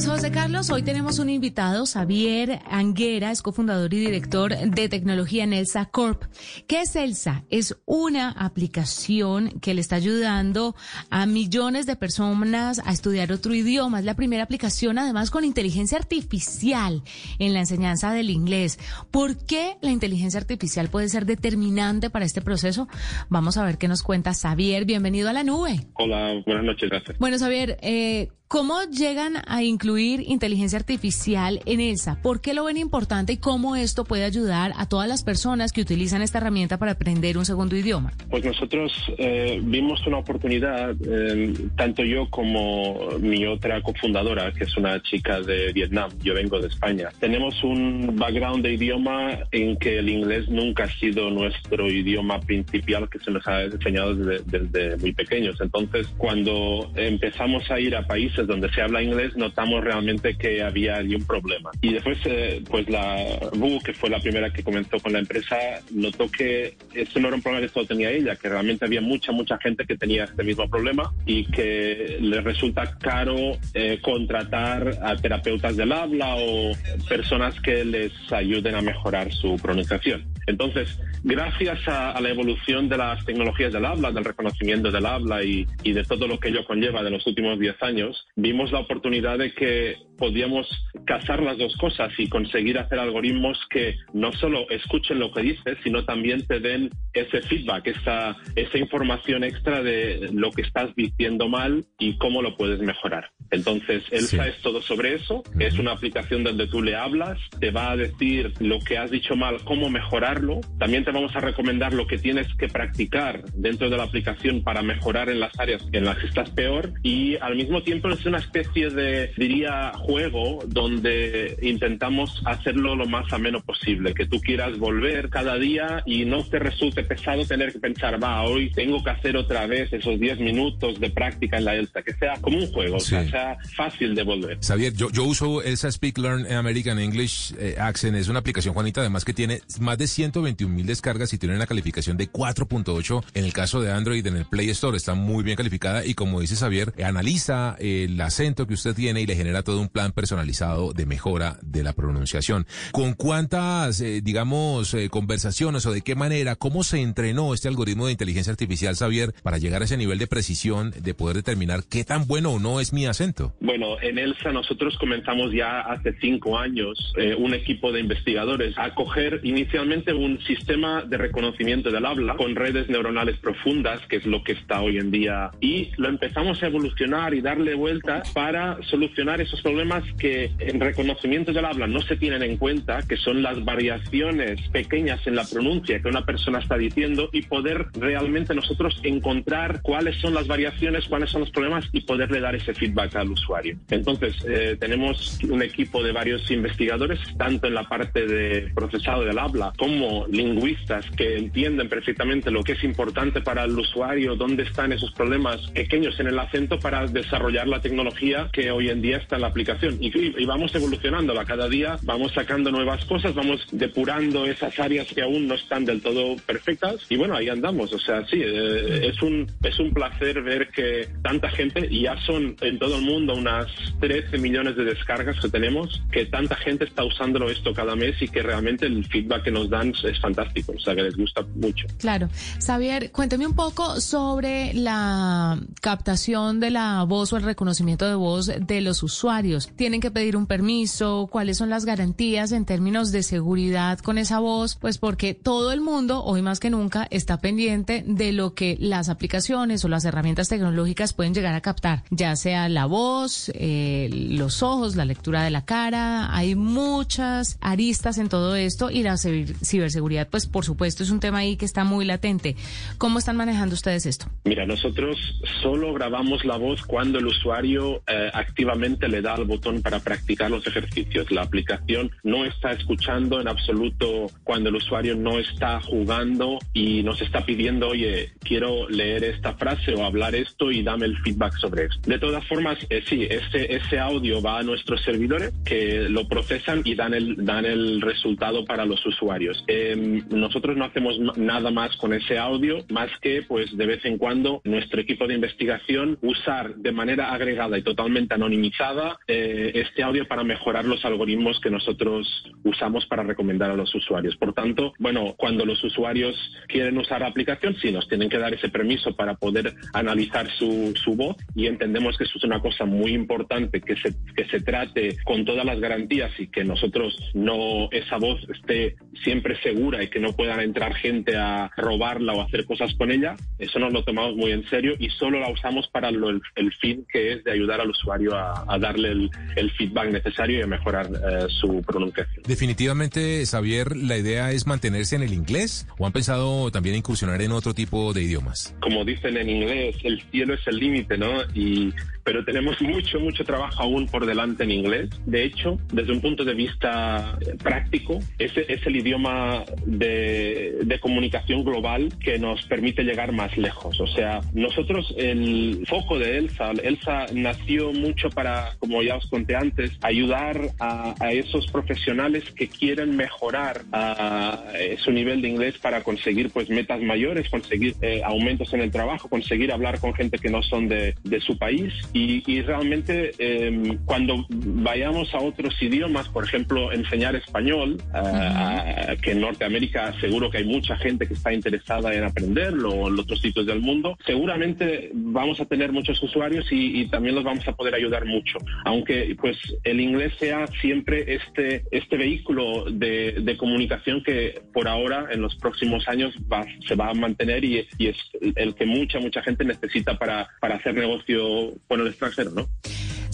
Pues José Carlos, hoy tenemos un invitado, Xavier Anguera, es cofundador y director de tecnología en Elsa Corp. ¿Qué es Elsa? Es una aplicación que le está ayudando a millones de personas a estudiar otro idioma. Es la primera aplicación, además, con inteligencia artificial en la enseñanza del inglés. ¿Por qué la inteligencia artificial puede ser determinante para este proceso? Vamos a ver qué nos cuenta Xavier. Bienvenido a la nube. Hola, buenas noches, gracias. Bueno, Xavier, eh, ¿Cómo llegan a incluir inteligencia artificial en ELSA? ¿Por qué lo ven importante y cómo esto puede ayudar a todas las personas que utilizan esta herramienta para aprender un segundo idioma? Pues nosotros eh, vimos una oportunidad, eh, tanto yo como mi otra cofundadora, que es una chica de Vietnam, yo vengo de España. Tenemos un background de idioma en que el inglés nunca ha sido nuestro idioma principal que se nos ha enseñado desde, desde muy pequeños. Entonces, cuando empezamos a ir a países donde se habla inglés notamos realmente que había allí un problema. Y después, eh, pues la Bu, que fue la primera que comenzó con la empresa, notó que eso no era un problema que solo tenía ella, que realmente había mucha, mucha gente que tenía este mismo problema y que le resulta caro eh, contratar a terapeutas del habla o personas que les ayuden a mejorar su pronunciación. Entonces, gracias a, la evolución de las tecnologías del habla, del reconocimiento del habla y, y de todo lo que ello conlleva de los últimos 10 años, vimos la oportunidad de que podíamos casar las dos cosas y conseguir hacer algoritmos que no solo escuchen lo que dices, sino también te den ese feedback, esa, esa información extra de lo que estás diciendo mal y cómo lo puedes mejorar. Entonces, Elsa sí. es todo sobre eso. Es una aplicación donde tú le hablas, te va a decir lo que has dicho mal, cómo mejorarlo. También te vamos a recomendar lo que tienes que practicar dentro de la aplicación para mejorar en las áreas en las que estás peor. Y al mismo tiempo es una especie de, diría, juego donde intentamos hacerlo lo más ameno posible, que tú quieras volver cada día y no te resulte pesado tener que pensar, va, hoy tengo que hacer otra vez esos 10 minutos de práctica en la ELSA, que sea como un juego, sí. o sea, sea fácil de volver. Xavier, yo, yo uso ELSA Speak Learn American English eh, Accent, es una aplicación, Juanita, además que tiene más de 121 mil descargas y tiene una calificación de 4.8 en el caso de Android en el Play Store, está muy bien calificada y como dice Xavier, analiza el acento que usted tiene y le genera todo un plan personalizado de mejora de la pronunciación. ¿Con cuántas, eh, digamos, eh, conversaciones o de qué manera, cómo se entrenó este algoritmo de inteligencia artificial, Xavier, para llegar a ese nivel de precisión de poder determinar qué tan bueno o no es mi acento? Bueno, en ELSA nosotros comenzamos ya hace cinco años eh, un equipo de investigadores a coger inicialmente un sistema de reconocimiento del habla con redes neuronales profundas, que es lo que está hoy en día, y lo empezamos a evolucionar y darle vuelta para solucionar esos problemas que en reconocimiento del habla no se tienen en cuenta, que son las variaciones pequeñas en la pronuncia que una persona está diciendo y poder realmente nosotros encontrar cuáles son las variaciones, cuáles son los problemas y poderle dar ese feedback al usuario. Entonces, eh, tenemos un equipo de varios investigadores, tanto en la parte de procesado del habla como lingüistas que entienden perfectamente lo que es importante para el usuario, dónde están esos problemas pequeños en el acento para desarrollar la tecnología que hoy en día está en la aplicación. Y, y vamos evolucionándola cada día, vamos sacando nuevas cosas, vamos depurando esas áreas que aún no están del todo perfectas y bueno, ahí andamos. O sea, sí, eh, es, un, es un placer ver que tanta gente, y ya son en todo el mundo unas 13 millones de descargas que tenemos, que tanta gente está usándolo esto cada mes y que realmente el feedback que nos dan es fantástico, o sea, que les gusta mucho. Claro. Xavier, cuénteme un poco sobre la captación de la voz o el reconocimiento de voz de los usuarios. ¿Tienen que pedir un permiso? ¿Cuáles son las garantías en términos de seguridad con esa voz? Pues porque todo el mundo, hoy más que nunca, está pendiente de lo que las aplicaciones o las herramientas tecnológicas pueden llegar a captar, ya sea la voz, eh, los ojos, la lectura de la cara. Hay muchas aristas en todo esto y la ciberseguridad, pues por supuesto es un tema ahí que está muy latente. ¿Cómo están manejando ustedes esto? Mira, nosotros solo grabamos la voz cuando el usuario eh, activamente le da al botón para practicar los ejercicios. La aplicación no está escuchando en absoluto cuando el usuario no está jugando y nos está pidiendo, oye, quiero leer esta frase o hablar esto y dame el feedback sobre esto. De todas formas, eh, sí, ese, ese audio va a nuestros servidores que lo procesan y dan el, dan el resultado para los usuarios. Em, nosotros no hacemos nada más con ese audio, más que pues de vez en cuando nuestro equipo de investigación usar de manera agregada y totalmente anonimizada eh, este audio para mejorar los algoritmos que nosotros usamos para recomendar a los usuarios. Por tanto, bueno, cuando los usuarios quieren usar la aplicación, sí nos tienen que dar ese permiso para poder analizar su, su voz y entendemos que eso es una cosa muy importante, que se, que se trate con todas las garantías y que nosotros no, esa voz esté siempre segura y que no puedan entrar gente a robarla o hacer cosas con ella. Eso nos lo tomamos muy en serio y solo la usamos para lo, el, fin que es de ayudar al usuario a, darle el, feedback necesario y a mejorar eh, su pronunciación. Definitivamente, Xavier, la idea es mantenerse en el inglés o han pensado también incursionar en otro tipo de idiomas. Como dicen en inglés, el cielo es el límite, ¿no? Y pero tenemos mucho, mucho trabajo aún por delante en inglés. De hecho, desde un punto de vista práctico, ese es el idioma de, de, comunicación global que nos permite llegar más lejos. O sea, nosotros, el foco de Elsa, Elsa nació mucho para, como ya os conté antes, ayudar a, a esos profesionales que quieren mejorar a, su nivel de inglés para conseguir pues metas mayores, conseguir eh, aumentos en el trabajo, conseguir hablar con gente que no son de, de su país y, realmente em, cuando vayamos a otros idiomas, por ejemplo, enseñar español, eh, que en Norteamérica seguro que hay mucha gente que está interesada en aprenderlo o en otros sitios del mundo, seguramente vamos a tener muchos usuarios y, también los vamos a poder ayudar mucho. Aunque pues el inglés sea siempre este, este vehículo de, comunicación que por ahora en los próximos años va, se va a mantener y, es el que mucha, mucha gente necesita para, para hacer negocio con el extranjero, ¿no?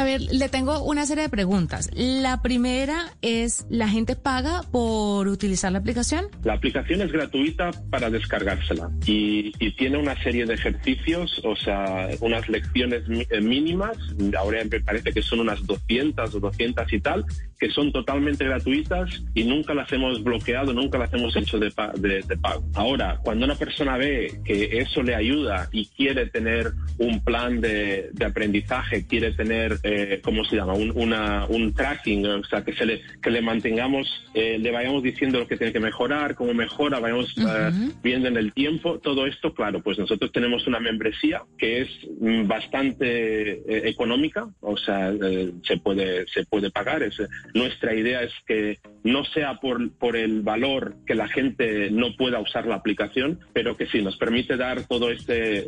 Saber, le tengo una serie de preguntas. La primera es, ¿la gente paga por utilizar la aplicación? La aplicación es gratuita para descargársela y, tiene una serie de ejercicios, o sea, unas lecciones eh, mínimas, ahora me parece que son unas 200 o 200 y tal, que son totalmente gratuitas y nunca las hemos bloqueado, nunca las hemos hecho de, de, pago. Ahora, cuando una persona ve que eso le ayuda y quiere tener un plan de, de aprendizaje, quiere tener eh, ¿cómo se llama? Un, una, un tracking, o sea, que, se le, que le mantengamos, eh, le vayamos diciendo lo que tiene que mejorar, cómo mejora, vayamos eh, viendo en el tiempo. Todo esto, claro, pues nosotros tenemos una membresía que es mm, bastante eh, económica, o sea, se, puede, se puede pagar. Es, nuestra idea es que no sea por, por el valor que la gente no pueda usar la aplicación, pero que sí nos permite dar todo este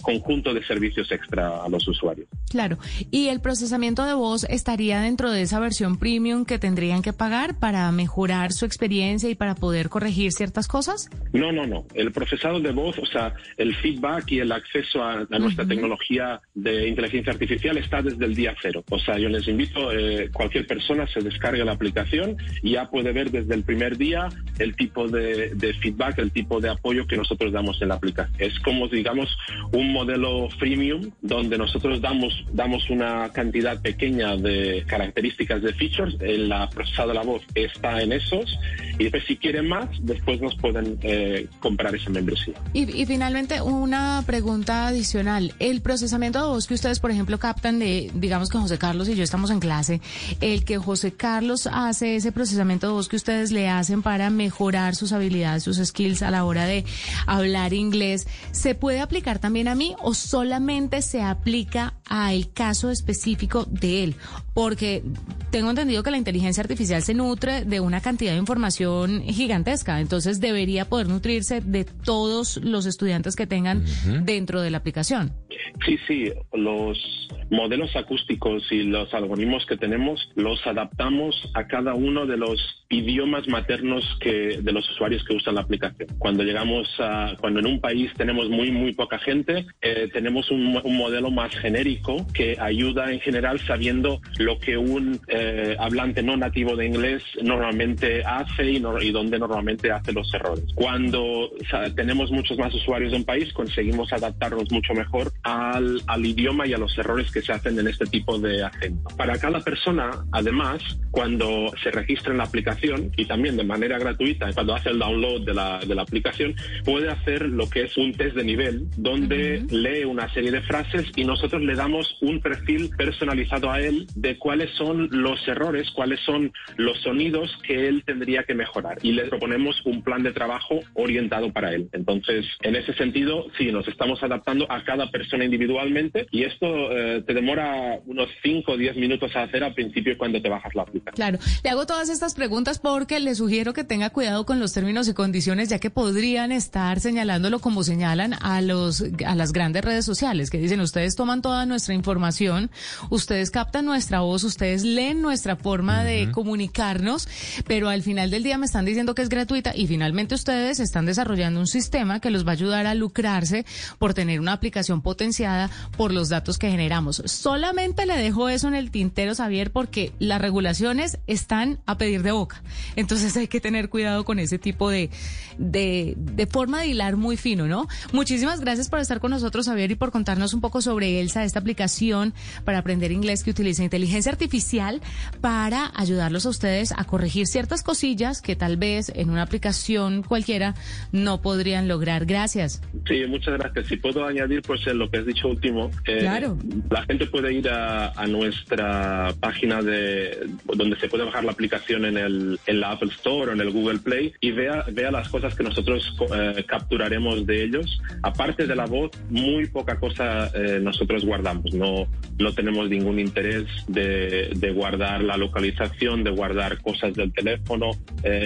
conjunto de servicios extra a los usuarios. Claro. ¿Y el procesamiento de voz estaría dentro de esa versión premium que tendrían que pagar para mejorar su experiencia y para poder corregir ciertas cosas? No, no, no. El procesado de voz, o sea, el feedback y el acceso a, nuestra tecnología de inteligencia artificial está desde el día cero. O sea, yo les invito, eh, cualquier persona se descarga la aplicación y ya puede ver desde el primer día el tipo de, feedback, el tipo de apoyo que nosotros damos en la aplicación. Es como, digamos, un modelo freemium donde nosotros damos, damos un una cantidad pequeña de características de features, la procesada de la voz está en esos y después si quieren más, después nos pueden eh, comprar esa membresía. Y, finalmente una pregunta adicional, el procesamiento de voz que ustedes por ejemplo captan de, digamos que José Carlos y yo estamos en clase, el que José Carlos hace ese procesamiento de voz que ustedes le hacen para mejorar sus habilidades, sus skills a la hora de hablar inglés, ¿se puede aplicar también a mí o solamente se aplica al caso específico de él, porque tengo entendido que la inteligencia artificial se nutre de una cantidad de información gigantesca, entonces debería poder nutrirse de todos los estudiantes que tengan dentro de la aplicación. Sí, sí, los modelos acústicos y los algoritmos que tenemos los adaptamos a cada uno de los idiomas maternos que de los usuarios que usan la aplicación. Cuando llegamos a cuando en un país tenemos muy muy poca gente, eh, tenemos un, modelo más genérico que ayuda en general sabiendo lo que un eh, hablante no nativo de inglés normalmente hace y, no, y donde normalmente hace los errores. Cuando tenemos muchos más usuarios de un país, conseguimos adaptarnos mucho mejor al, al idioma y a los errores que se hacen en este tipo de acento. Para cada persona, además, cuando se registra en la aplicación y también de manera gratuita, cuando hace el download de la, de la aplicación, puede hacer lo que es un test de nivel, donde lee una serie de frases y nosotros le damos un perfil personalizado a él de cuáles son los errores, cuáles son los sonidos que él tendría que mejorar. Y le proponemos un plan de trabajo orientado para él. Entonces, en ese sentido, sí, nos estamos adaptando a cada persona individualmente y esto eh, te demora unos 5 o 10 minutos a hacer al principio cuando te bajas la aplicación. Claro, le hago todas estas preguntas porque le sugiero que tenga cuidado con los términos y condiciones, ya que podrían estar señalándolo como señalan a los a las grandes redes sociales, que dicen ustedes toman toda nuestra información, ustedes captan nuestra voz, ustedes leen nuestra forma de comunicarnos, pero al final del día me están diciendo que es gratuita y finalmente ustedes están desarrollando un sistema que los va a ayudar a lucrarse por tener una aplicación potenciada por los datos que generamos. Solamente le dejo eso en el tintero, Xavier, porque las regulaciones están a pedir de boca. Entonces hay que tener cuidado con ese tipo de, de, de forma de hilar muy fino, ¿no? Muchísimas gracias por estar con nosotros, Xavier, y por contarnos un poco sobre Elsa, esta aplicación para aprender inglés que utiliza inteligencia artificial para ayudarlos a ustedes a corregir ciertas cosillas que tal vez en una aplicación cualquiera no podrían lograr. Gracias. Sí, muchas gracias. Si puedo añadir, pues en lo que has dicho último, eh, claro. la gente puede ir a, nuestra página de donde se puede bajar la aplicación en el en la Apple Store o en el Google Play y vea vea las cosas que nosotros eh, capturaremos de ellos. Aparte de la voz, muy poca cosa eh, nosotros guardamos. No no tenemos ningún interés de, de guardar la localización, de guardar cosas del teléfono,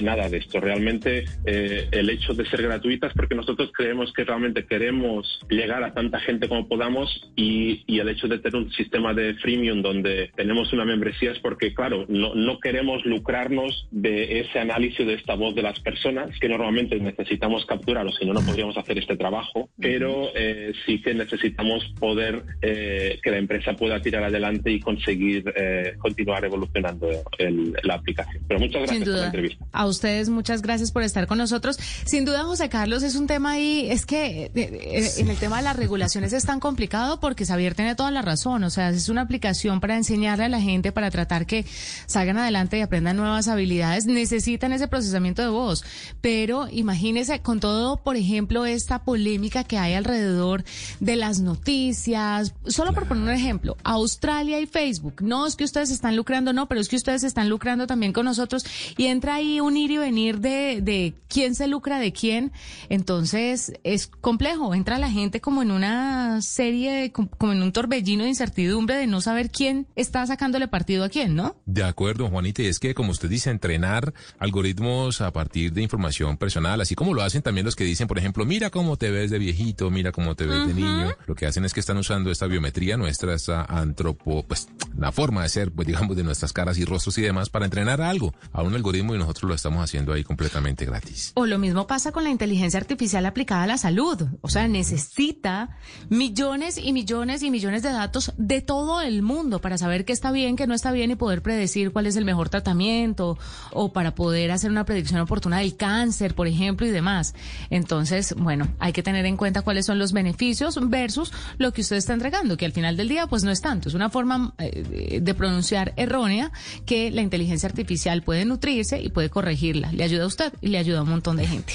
nada de esto. Realmente el hecho de ser gratuitas, porque nosotros creemos que realmente queremos llegar a tanta gente como podamos y, y, el hecho de tener un sistema de freemium donde tenemos una membresía es porque, claro, no, no queremos lucrarnos de ese análisis de esta voz de las personas que normalmente necesitamos capturar o si no, no podríamos hacer este trabajo, pero eh, sí que necesitamos poder eh, que la empresa pueda tirar adelante y conseguir eh, continuar evolucionando el, la aplicación. Pero muchas gracias por la entrevista. A ustedes muchas gracias por estar con nosotros. Sin duda, José Carlos, es un tema ahí, es que en el tema de las regulaciones es tan complicado porque Xavier tiene toda la razón. O sea, es una aplicación para enseñarle a la gente, para tratar que salgan adelante y aprendan nuevas habilidades. Necesitan ese procesamiento de voz. Pero imagínese con todo, por ejemplo, esta polémica que hay alrededor de las noticias. Solo por poner un ejemplo, Australia y Facebook. No es que ustedes están lucrando, no, pero es que ustedes están lucrando también con nosotros. Y entra ahí un ir y venir de, de quién se lucra de quién. Entonces es complejo. Entra la gente como en una serie, como en un torbellino de incertidumbre de no saber quién está sacándole partido a quién, ¿no? De acuerdo, Juanita. Y es que, como usted dice, entrenar algoritmos a partir de información personal, así como lo hacen también los que dicen, por ejemplo, mira cómo te ves de viejito, mira cómo te ves de niño. Lo que hacen es que están usando esta biometría nuestra, esta antropo, pues la forma de ser, pues digamos, de nuestras caras y rostros y demás para entrenar algo, a un algoritmo y nosotros lo estamos haciendo ahí completamente gratis. O lo mismo pasa con la inteligencia artificial aplicada a la salud. O sea, necesita millones y millones y millones de datos de todo el mundo para saber qué está bien, qué no está bien y poder predecir cuál es el mejor tratamiento o para poder hacer una predicción oportuna del cáncer, por ejemplo, y demás. Entonces, bueno, hay que tener en cuenta cuáles son los beneficios versus lo que usted está entregando, que al final del día, pues no es tanto. Es una forma eh, de pronunciar errónea que la inteligencia artificial puede nutrirse y puede corregirla. Le ayuda a usted y le ayuda a un montón de gente.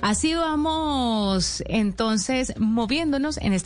Así vamos entonces moviéndonos en este